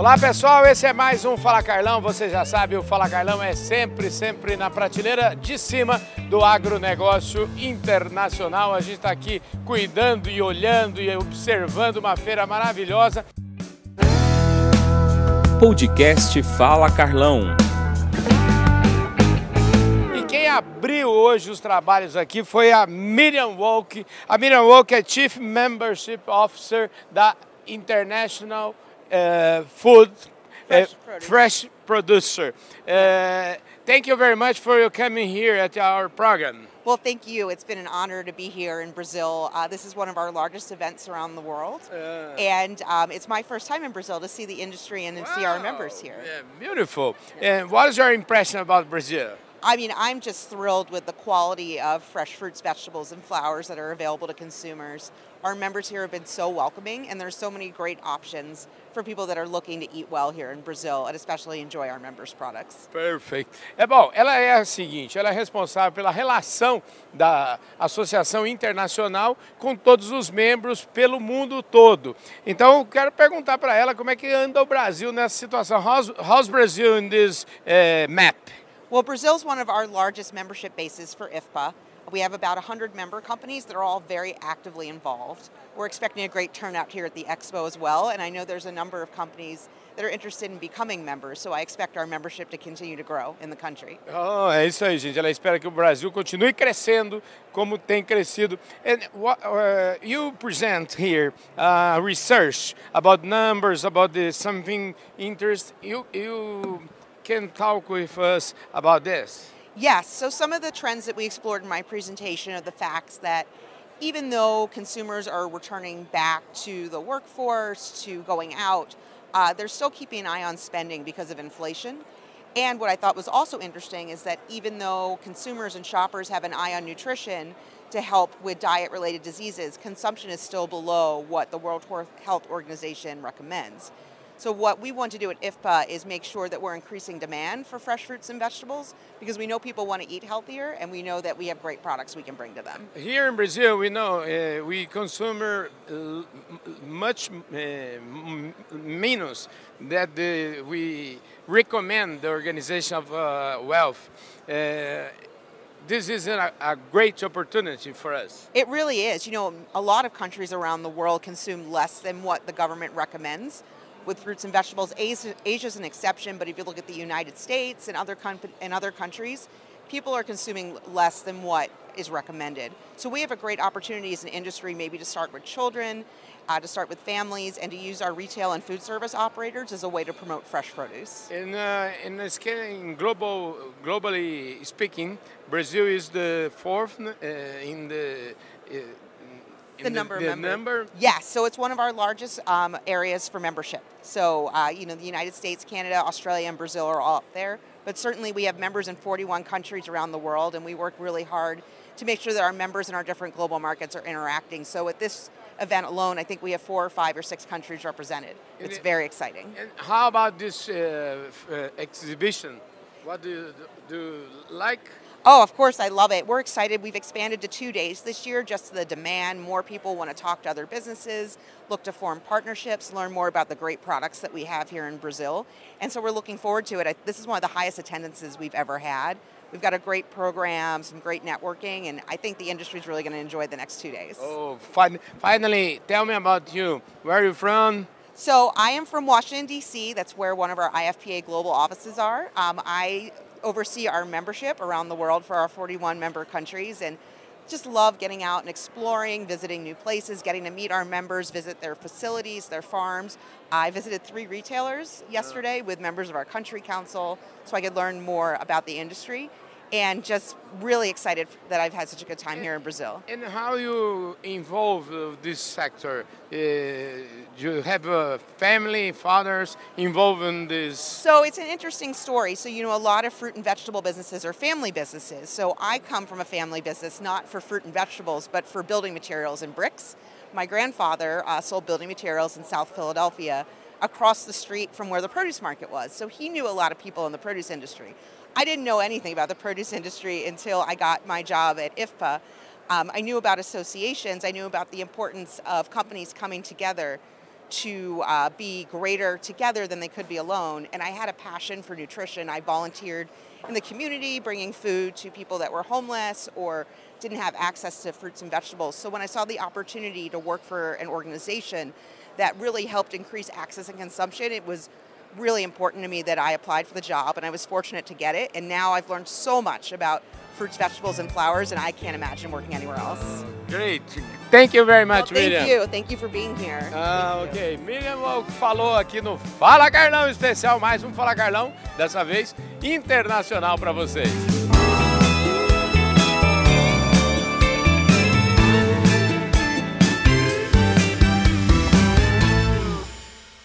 Olá pessoal, esse é mais um Fala Carlão. Você já sabe, o Fala Carlão é sempre, sempre na prateleira de cima do agronegócio internacional. A gente está aqui cuidando e olhando e observando uma feira maravilhosa. Podcast Fala Carlão. E quem abriu hoje os trabalhos aqui foi a Miriam Wolk. A Miriam Wolk é Chief Membership Officer da International Food Fresh uh. Fresh Producer. Uh, thank you very much for your coming here at our program. Well, thank you. It's been an honor to be here in Brazil. Uh, this is one of our largest events around the world. Uh, and um, it's my first time in Brazil to see the industry and to see our members here. yeah, beautiful. And what is your impression about Brazil? I mean, I'm just thrilled with the quality of fresh fruits, vegetables, and flowers that are available to consumers. Our members here have been so welcoming, and there's so many great options for people that are looking to eat well here in Brazil and especially enjoy our members' products. Perfeito. É bom, ela é a seguinte, ela é responsável pela relação da Associação Internacional com todos os membros pelo mundo todo. Então, eu quero perguntar para ela como é que anda o Brasil nessa situação. How's, how's Brazil in this eh, map? Well, Brazil's one of our largest membership bases for IFPA. We have about 100 member companies that are all very actively involved. We're expecting a great turnout here at the expo as well, and I know there's a number of companies that are interested in becoming members, so I expect our membership to continue to grow in the country. Oh, é isso aí, gente. Ela espera que o Brasil continue crescendo como tem crescido. And what, uh, you present here uh, research about numbers, about the something interest. You you can talk with us about this. Yes, so some of the trends that we explored in my presentation are the facts that even though consumers are returning back to the workforce, to going out, uh, they're still keeping an eye on spending because of inflation. And what I thought was also interesting is that even though consumers and shoppers have an eye on nutrition to help with diet related diseases, consumption is still below what the World Health Organization recommends. So what we want to do at IFPA is make sure that we're increasing demand for fresh fruits and vegetables because we know people want to eat healthier and we know that we have great products we can bring to them. Here in Brazil, we know uh, we consume uh, much uh, m- minus that the, we recommend the Organization of uh, Wealth. Uh, this is a, a great opportunity for us. It really is. You know, a lot of countries around the world consume less than what the government recommends with fruits and vegetables. Asia is an exception, but if you look at the United States and other and other countries, people are consuming less than what is recommended. So we have a great opportunity as an industry maybe to start with children, uh, to start with families, and to use our retail and food service operators as a way to promote fresh produce. In, uh, in in global, globally speaking, Brazil is the fourth uh, in the in the number of the members. number. Yes, so it's one of our largest um, areas for membership. So, uh, you know, the United States, Canada, Australia, and Brazil are all up there. But certainly we have members in 41 countries around the world, and we work really hard to make sure that our members in our different global markets are interacting. So at this event alone, I think we have four or five or six countries represented. It's it- very exciting. And how about this uh, uh, exhibition? What do you, do you like? Oh, of course, I love it. We're excited. We've expanded to two days this year just to the demand. More people want to talk to other businesses, look to form partnerships, learn more about the great products that we have here in Brazil. And so we're looking forward to it. This is one of the highest attendances we've ever had. We've got a great program, some great networking, and I think the industry is really going to enjoy the next two days. Oh, fin- finally, tell me about you. Where are you from? So I am from Washington, D.C. That's where one of our IFPA global offices are. Um, I oversee our membership around the world for our 41 member countries and just love getting out and exploring, visiting new places, getting to meet our members, visit their facilities, their farms. I visited three retailers yesterday with members of our country council so I could learn more about the industry and just really excited that I've had such a good time here in Brazil. And how you involve uh, this sector? Uh, you have uh, family, fathers involved in this. So it's an interesting story. So, you know, a lot of fruit and vegetable businesses are family businesses. So I come from a family business, not for fruit and vegetables, but for building materials and bricks. My grandfather uh, sold building materials in South Philadelphia across the street from where the produce market was. So he knew a lot of people in the produce industry. I didn't know anything about the produce industry until I got my job at IFPA. Um, I knew about associations, I knew about the importance of companies coming together to uh, be greater together than they could be alone. And I had a passion for nutrition. I volunteered in the community, bringing food to people that were homeless or didn't have access to fruits and vegetables. So when I saw the opportunity to work for an organization that really helped increase access and consumption, it was really important to me that I applied for the job and I was fortunate to get it. And now I've learned so much about fruits, vegetables, and flowers, and I can't imagine working anywhere else. Great. Thank you very much, well, thank Miriam. you. Thank you for being here. Ah, ok. Miriam falou aqui no Fala Carlão especial, mais um Fala Carlão, dessa vez internacional para vocês.